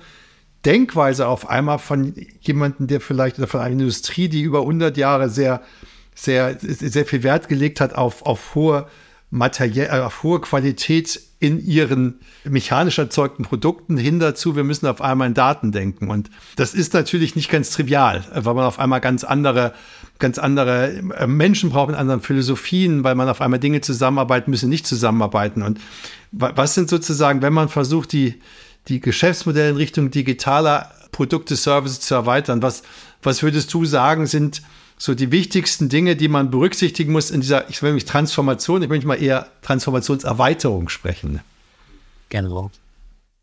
Denkweise auf einmal von jemandem, der vielleicht, oder von einer Industrie, die über 100 Jahre sehr, sehr, sehr viel Wert gelegt hat auf, auf hohe materiell, äh, auf hohe Qualität in ihren mechanisch erzeugten Produkten hin dazu, wir müssen auf einmal in Daten denken. Und das ist natürlich nicht ganz trivial, weil man auf einmal ganz andere, ganz andere äh, Menschen braucht mit anderen Philosophien, weil man auf einmal Dinge zusammenarbeiten müssen, nicht zusammenarbeiten. Und was sind sozusagen, wenn man versucht, die, die Geschäftsmodelle in Richtung digitaler Produkte, Services zu erweitern, was, was würdest du sagen, sind so die wichtigsten Dinge, die man berücksichtigen muss in dieser, ich will mich Transformation, ich möchte mal eher Transformationserweiterung sprechen. Genau.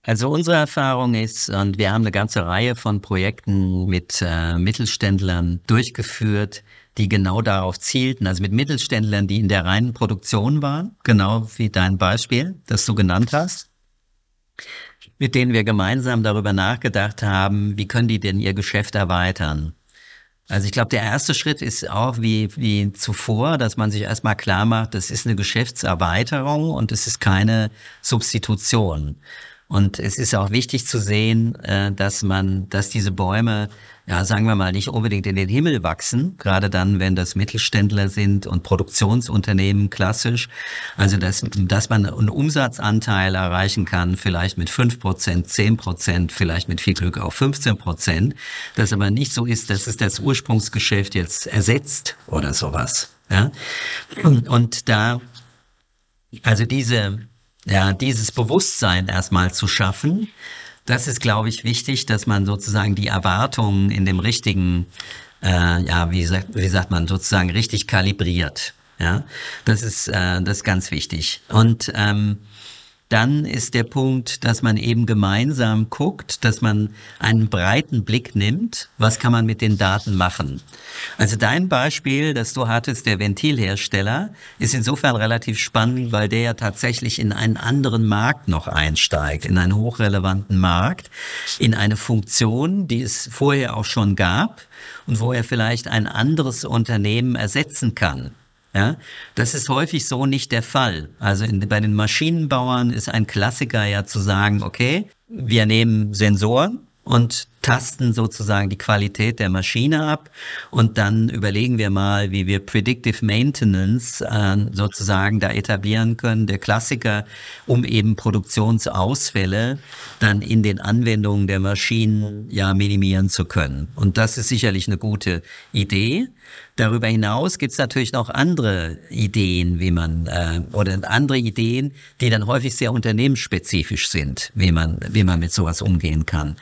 Also unsere Erfahrung ist, und wir haben eine ganze Reihe von Projekten mit äh, Mittelständlern durchgeführt, die genau darauf zielten, also mit Mittelständlern, die in der reinen Produktion waren, genau wie dein Beispiel, das du genannt hast, mit denen wir gemeinsam darüber nachgedacht haben, wie können die denn ihr Geschäft erweitern. Also ich glaube, der erste Schritt ist auch wie, wie zuvor, dass man sich erstmal klar macht, das ist eine Geschäftserweiterung und es ist keine Substitution. Und es ist auch wichtig zu sehen, äh, dass man, dass diese Bäume, ja, sagen wir mal, nicht unbedingt in den Himmel wachsen, gerade dann, wenn das Mittelständler sind und Produktionsunternehmen klassisch. Also, dass, dass man einen Umsatzanteil erreichen kann, vielleicht mit fünf Prozent, zehn Prozent, vielleicht mit viel Glück auch 15 Prozent. Das aber nicht so ist, dass es das Ursprungsgeschäft jetzt ersetzt oder sowas. Ja? Und da, also diese, ja, dieses Bewusstsein erstmal zu schaffen, das ist, glaube ich, wichtig, dass man sozusagen die Erwartungen in dem richtigen, äh, ja, wie sagt, wie sagt man, sozusagen richtig kalibriert. Ja, das ist, äh, das ist ganz wichtig. Und ähm, dann ist der Punkt, dass man eben gemeinsam guckt, dass man einen breiten Blick nimmt, was kann man mit den Daten machen. Also dein Beispiel, das du hattest, der Ventilhersteller, ist insofern relativ spannend, weil der ja tatsächlich in einen anderen Markt noch einsteigt, in einen hochrelevanten Markt, in eine Funktion, die es vorher auch schon gab und wo er vielleicht ein anderes Unternehmen ersetzen kann. Ja, das ist häufig so nicht der Fall. Also in, bei den Maschinenbauern ist ein Klassiker ja zu sagen, okay, wir nehmen Sensoren und tasten sozusagen die Qualität der Maschine ab und dann überlegen wir mal, wie wir Predictive Maintenance äh, sozusagen da etablieren können. Der Klassiker, um eben Produktionsausfälle dann in den Anwendungen der Maschinen ja minimieren zu können. Und das ist sicherlich eine gute Idee. Darüber hinaus gibt es natürlich noch andere Ideen, wie man äh, oder andere Ideen, die dann häufig sehr unternehmensspezifisch sind, wie man wie man mit sowas umgehen kann.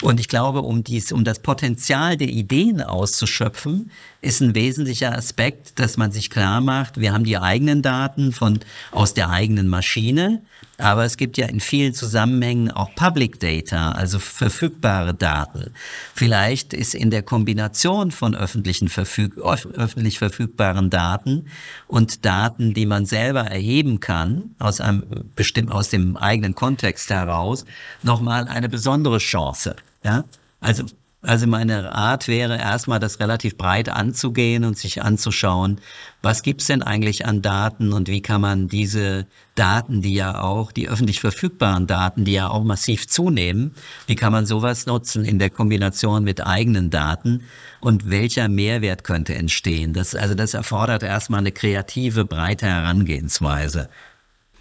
Und ich glaube, um dies um das Potenzial der Ideen auszuschöpfen, ist ein wesentlicher Aspekt, dass man sich klar macht, wir haben die eigenen Daten von aus der eigenen Maschine, aber es gibt ja in vielen Zusammenhängen auch Public Data, also verfügbare Daten. Vielleicht ist in der Kombination von öffentlichen verfüg öffentlich verfügbaren Daten und Daten, die man selber erheben kann, aus einem bestimmt aus dem eigenen Kontext heraus, nochmal eine besondere Chance. Ja? Also also meine Art wäre erstmal, das relativ breit anzugehen und sich anzuschauen, was gibt's denn eigentlich an Daten und wie kann man diese Daten, die ja auch, die öffentlich verfügbaren Daten, die ja auch massiv zunehmen, wie kann man sowas nutzen in der Kombination mit eigenen Daten und welcher Mehrwert könnte entstehen? Das, also das erfordert erstmal eine kreative, breite Herangehensweise.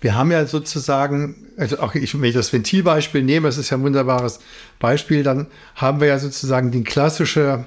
Wir haben ja sozusagen, also auch ich, wenn ich das Ventilbeispiel nehme, das ist ja ein wunderbares Beispiel, dann haben wir ja sozusagen die klassische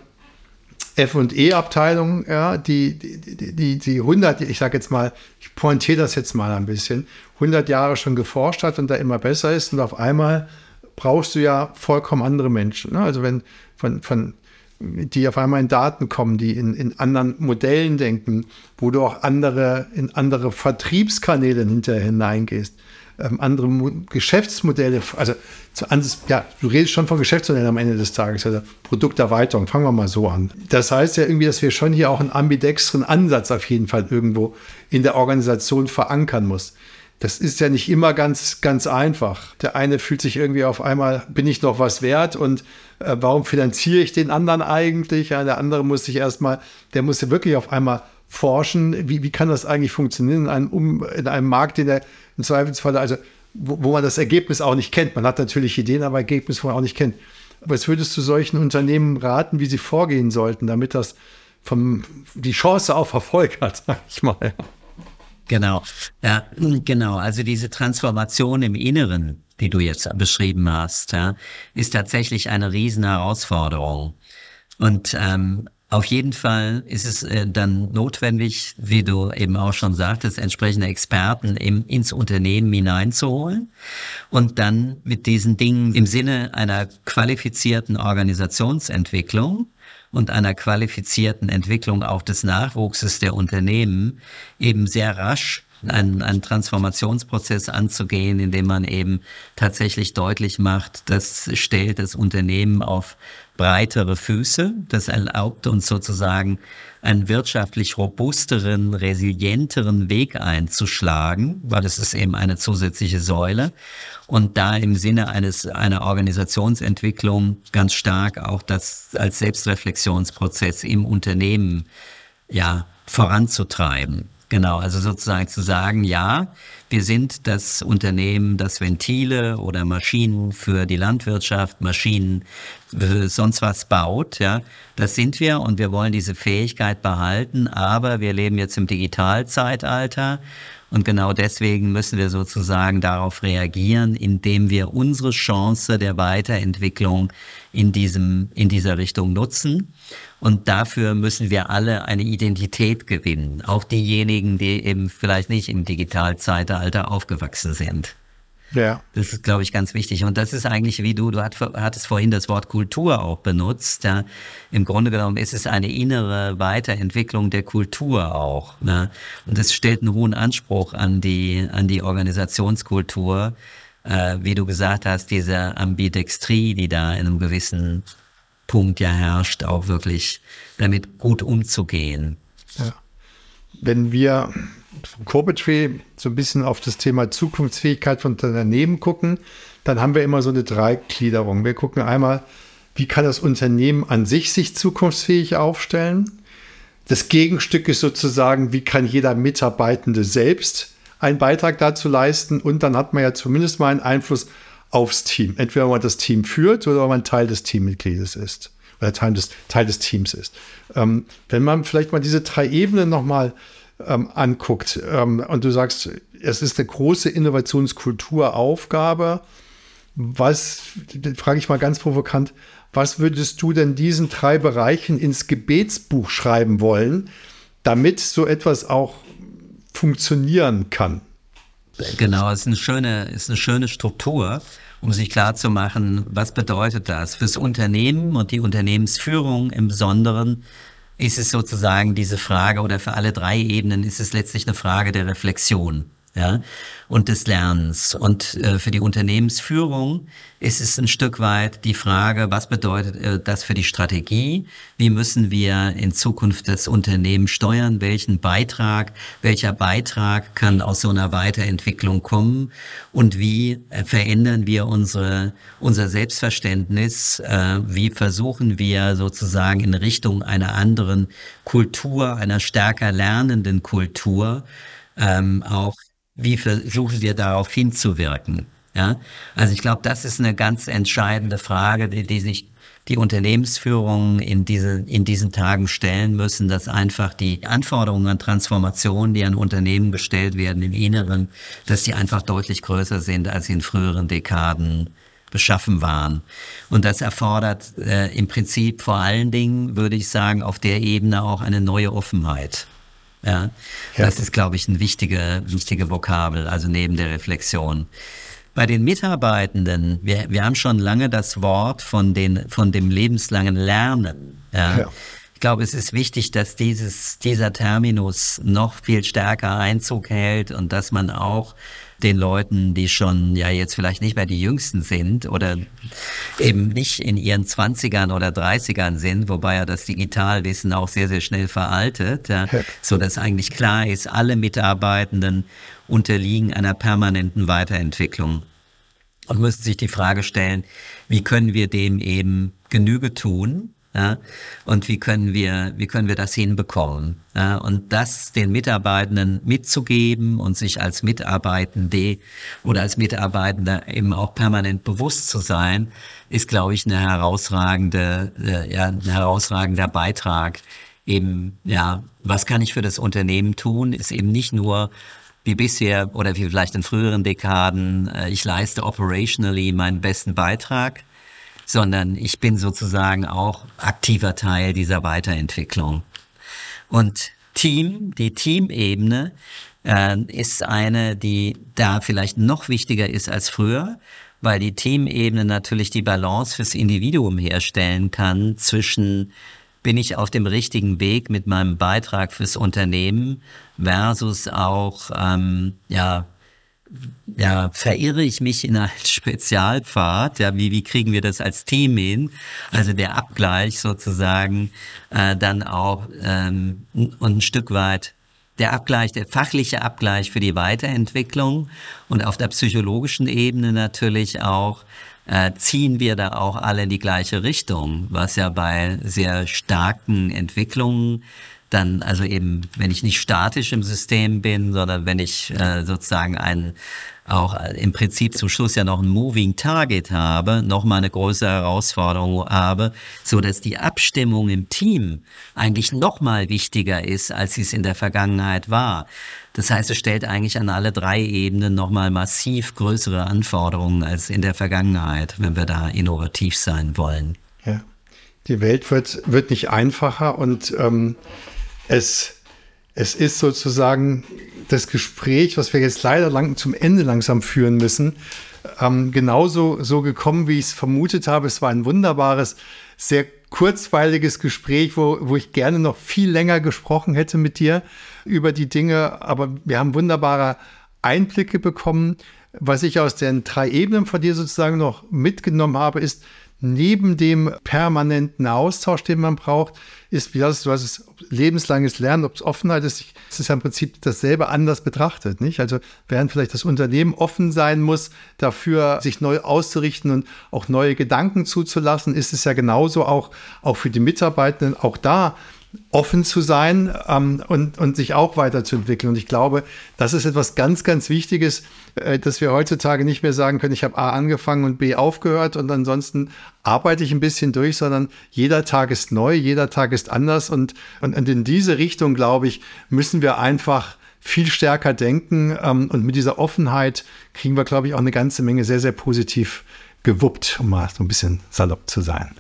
F&E-Abteilung, ja, die, die, die, die 100, ich sage jetzt mal, ich pointiere das jetzt mal ein bisschen, 100 Jahre schon geforscht hat und da immer besser ist und auf einmal brauchst du ja vollkommen andere Menschen. Ne? Also wenn von, von die auf einmal in Daten kommen, die in, in anderen Modellen denken, wo du auch andere, in andere Vertriebskanäle hinterher hineingehst, ähm, andere Mo Geschäftsmodelle, also zu, ja, du redest schon von Geschäftsmodellen am Ende des Tages, also Produkterweiterung, fangen wir mal so an. Das heißt ja irgendwie, dass wir schon hier auch einen ambidextren Ansatz auf jeden Fall irgendwo in der Organisation verankern muss das ist ja nicht immer ganz, ganz einfach. Der eine fühlt sich irgendwie auf einmal, bin ich noch was wert und äh, warum finanziere ich den anderen eigentlich? Ja, der andere muss sich erstmal, der muss ja wirklich auf einmal forschen, wie, wie kann das eigentlich funktionieren in einem, um, in einem Markt, den er im Zweifelsfall, also wo, wo man das Ergebnis auch nicht kennt. Man hat natürlich Ideen, aber Ergebnis, wo man auch nicht kennt. Was würdest du solchen Unternehmen raten, wie sie vorgehen sollten, damit das vom, die Chance auf Erfolg hat, sag ich mal? Genau, ja, genau. Also diese Transformation im Inneren, die du jetzt beschrieben hast, ja, ist tatsächlich eine riesen Herausforderung. Und ähm, auf jeden Fall ist es äh, dann notwendig, wie du eben auch schon sagtest, entsprechende Experten im, ins Unternehmen hineinzuholen und dann mit diesen Dingen im Sinne einer qualifizierten Organisationsentwicklung und einer qualifizierten Entwicklung auch des Nachwuchses der Unternehmen eben sehr rasch einen, einen Transformationsprozess anzugehen, indem man eben tatsächlich deutlich macht, das stellt das Unternehmen auf breitere Füße. Das erlaubt uns sozusagen einen wirtschaftlich robusteren, resilienteren Weg einzuschlagen, weil es ist eben eine zusätzliche Säule. Und da im Sinne eines, einer Organisationsentwicklung ganz stark auch das als Selbstreflexionsprozess im Unternehmen, ja, voranzutreiben. Genau, also sozusagen zu sagen, ja, wir sind das Unternehmen, das Ventile oder Maschinen für die Landwirtschaft, Maschinen sonst was baut, ja. Das sind wir und wir wollen diese Fähigkeit behalten, aber wir leben jetzt im Digitalzeitalter und genau deswegen müssen wir sozusagen darauf reagieren, indem wir unsere Chance der Weiterentwicklung in diesem, in dieser Richtung nutzen. Und dafür müssen wir alle eine Identität gewinnen, auch diejenigen, die eben vielleicht nicht im Digitalzeitalter aufgewachsen sind. Ja. Das ist, glaube ich, ganz wichtig. Und das ist eigentlich, wie du, du hattest vorhin das Wort Kultur auch benutzt. Ja. Im Grunde genommen ist es eine innere Weiterentwicklung der Kultur auch. Ne? Und das stellt einen hohen Anspruch an die, an die Organisationskultur. Äh, wie du gesagt hast, diese Ambidextrie, die da in einem gewissen Punkt ja herrscht, auch wirklich damit gut umzugehen. Ja. Wenn wir vom Corporate Tree so ein bisschen auf das Thema Zukunftsfähigkeit von Unternehmen gucken, dann haben wir immer so eine Dreigliederung. Wir gucken einmal, wie kann das Unternehmen an sich sich zukunftsfähig aufstellen? Das Gegenstück ist sozusagen, wie kann jeder Mitarbeitende selbst einen Beitrag dazu leisten? Und dann hat man ja zumindest mal einen Einfluss aufs Team. Entweder man das Team führt oder man Teil des Teammitgliedes ist oder Teil des, Teil des Teams ist. Ähm, wenn man vielleicht mal diese drei Ebenen nochmal ähm, anguckt ähm, und du sagst, es ist eine große Innovationskulturaufgabe, was, frage ich mal ganz provokant, was würdest du denn diesen drei Bereichen ins Gebetsbuch schreiben wollen, damit so etwas auch funktionieren kann? Genau, es ist eine schöne, ist eine schöne Struktur um sich klarzumachen, was bedeutet das fürs Unternehmen und die Unternehmensführung im Besonderen. Ist es sozusagen diese Frage oder für alle drei Ebenen ist es letztlich eine Frage der Reflexion ja, und des Lernens. Und äh, für die Unternehmensführung ist es ein Stück weit die Frage, was bedeutet äh, das für die Strategie? Wie müssen wir in Zukunft das Unternehmen steuern? Welchen Beitrag, welcher Beitrag kann aus so einer Weiterentwicklung kommen? Und wie äh, verändern wir unsere, unser Selbstverständnis? Äh, wie versuchen wir sozusagen in Richtung einer anderen Kultur, einer stärker lernenden Kultur, ähm, auch wie versuchen wir darauf hinzuwirken? Ja, also ich glaube, das ist eine ganz entscheidende Frage, die, die sich die Unternehmensführungen in, diese, in diesen Tagen stellen müssen, dass einfach die Anforderungen an Transformation, die an Unternehmen gestellt werden im Inneren, dass die einfach deutlich größer sind, als sie in früheren Dekaden beschaffen waren. Und das erfordert äh, im Prinzip vor allen Dingen, würde ich sagen, auf der Ebene auch eine neue Offenheit. Ja, ja. das ist, glaube ich, ein wichtiger, wichtiger Vokabel, also neben der Reflexion. Bei den Mitarbeitenden, wir, wir haben schon lange das Wort von, den, von dem lebenslangen Lernen. Ja. ja. Ich glaube, es ist wichtig, dass dieses, dieser Terminus noch viel stärker Einzug hält und dass man auch den Leuten, die schon ja jetzt vielleicht nicht mehr die Jüngsten sind oder eben nicht in ihren Zwanzigern oder Dreißigern sind, wobei ja das Digitalwissen auch sehr, sehr schnell veraltet, ja, so dass eigentlich klar ist, alle Mitarbeitenden unterliegen einer permanenten Weiterentwicklung und müssen sich die Frage stellen, wie können wir dem eben Genüge tun? Ja? Und wie können wir, wie können wir das hinbekommen? Ja? Und das den Mitarbeitenden mitzugeben und sich als Mitarbeitende oder als Mitarbeitender eben auch permanent bewusst zu sein, ist, glaube ich, eine herausragende, äh, ja, ein herausragender Beitrag eben, ja, was kann ich für das Unternehmen tun, ist eben nicht nur wie bisher oder wie vielleicht in früheren Dekaden, äh, ich leiste operationally meinen besten Beitrag, sondern ich bin sozusagen auch aktiver Teil dieser Weiterentwicklung. Und Team, die Teamebene, äh, ist eine, die da vielleicht noch wichtiger ist als früher, weil die Teamebene natürlich die Balance fürs Individuum herstellen kann zwischen bin ich auf dem richtigen Weg mit meinem Beitrag fürs Unternehmen versus auch, ähm, ja, ja, verirre ich mich in einen Spezialpfad? Ja, wie, wie kriegen wir das als Team hin? Also der Abgleich sozusagen äh, dann auch ähm, und ein Stück weit der Abgleich, der fachliche Abgleich für die Weiterentwicklung und auf der psychologischen Ebene natürlich auch äh, ziehen wir da auch alle in die gleiche Richtung, was ja bei sehr starken Entwicklungen dann, also eben, wenn ich nicht statisch im System bin, sondern wenn ich äh, sozusagen einen auch im Prinzip zum Schluss ja noch ein Moving Target habe, noch mal eine große Herausforderung habe, so dass die Abstimmung im Team eigentlich noch mal wichtiger ist, als sie es in der Vergangenheit war. Das heißt, es stellt eigentlich an alle drei Ebenen nochmal massiv größere Anforderungen als in der Vergangenheit, wenn wir da innovativ sein wollen. Ja, die Welt wird, wird nicht einfacher und ähm, es, es ist sozusagen das Gespräch, was wir jetzt leider lang, zum Ende langsam führen müssen, ähm, genauso so gekommen, wie ich es vermutet habe. Es war ein wunderbares, sehr kurzweiliges Gespräch, wo, wo ich gerne noch viel länger gesprochen hätte mit dir über die Dinge. Aber wir haben wunderbare Einblicke bekommen. Was ich aus den drei Ebenen von dir sozusagen noch mitgenommen habe, ist, neben dem permanenten Austausch, den man braucht, ist, wie das, du hast es lebenslanges Lernen, ob es Offenheit ist, es ist ja im Prinzip dasselbe anders betrachtet, nicht? Also während vielleicht das Unternehmen offen sein muss, dafür sich neu auszurichten und auch neue Gedanken zuzulassen, ist es ja genauso auch, auch für die Mitarbeitenden, auch da offen zu sein ähm, und, und sich auch weiterzuentwickeln. Und ich glaube, das ist etwas ganz, ganz Wichtiges, äh, dass wir heutzutage nicht mehr sagen können, ich habe A angefangen und B aufgehört und ansonsten arbeite ich ein bisschen durch, sondern jeder Tag ist neu, jeder Tag ist anders. Und, und, und in diese Richtung, glaube ich, müssen wir einfach viel stärker denken. Ähm, und mit dieser Offenheit kriegen wir, glaube ich, auch eine ganze Menge sehr, sehr positiv gewuppt, um mal so ein bisschen salopp zu sein.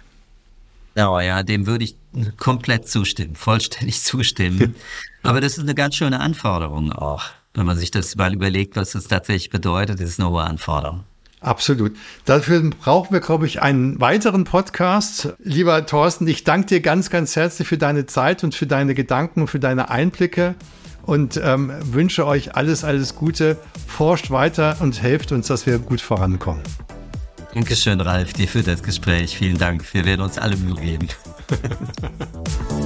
Genau, ja, dem würde ich komplett zustimmen, vollständig zustimmen. Aber das ist eine ganz schöne Anforderung auch. Wenn man sich das mal überlegt, was das tatsächlich bedeutet, ist eine hohe Anforderung. Absolut. Dafür brauchen wir, glaube ich, einen weiteren Podcast. Lieber Thorsten, ich danke dir ganz, ganz herzlich für deine Zeit und für deine Gedanken und für deine Einblicke und ähm, wünsche euch alles, alles Gute. Forscht weiter und helft uns, dass wir gut vorankommen. Dankeschön, Ralf, dir für das Gespräch. Vielen Dank. Wir werden uns alle Mühe geben.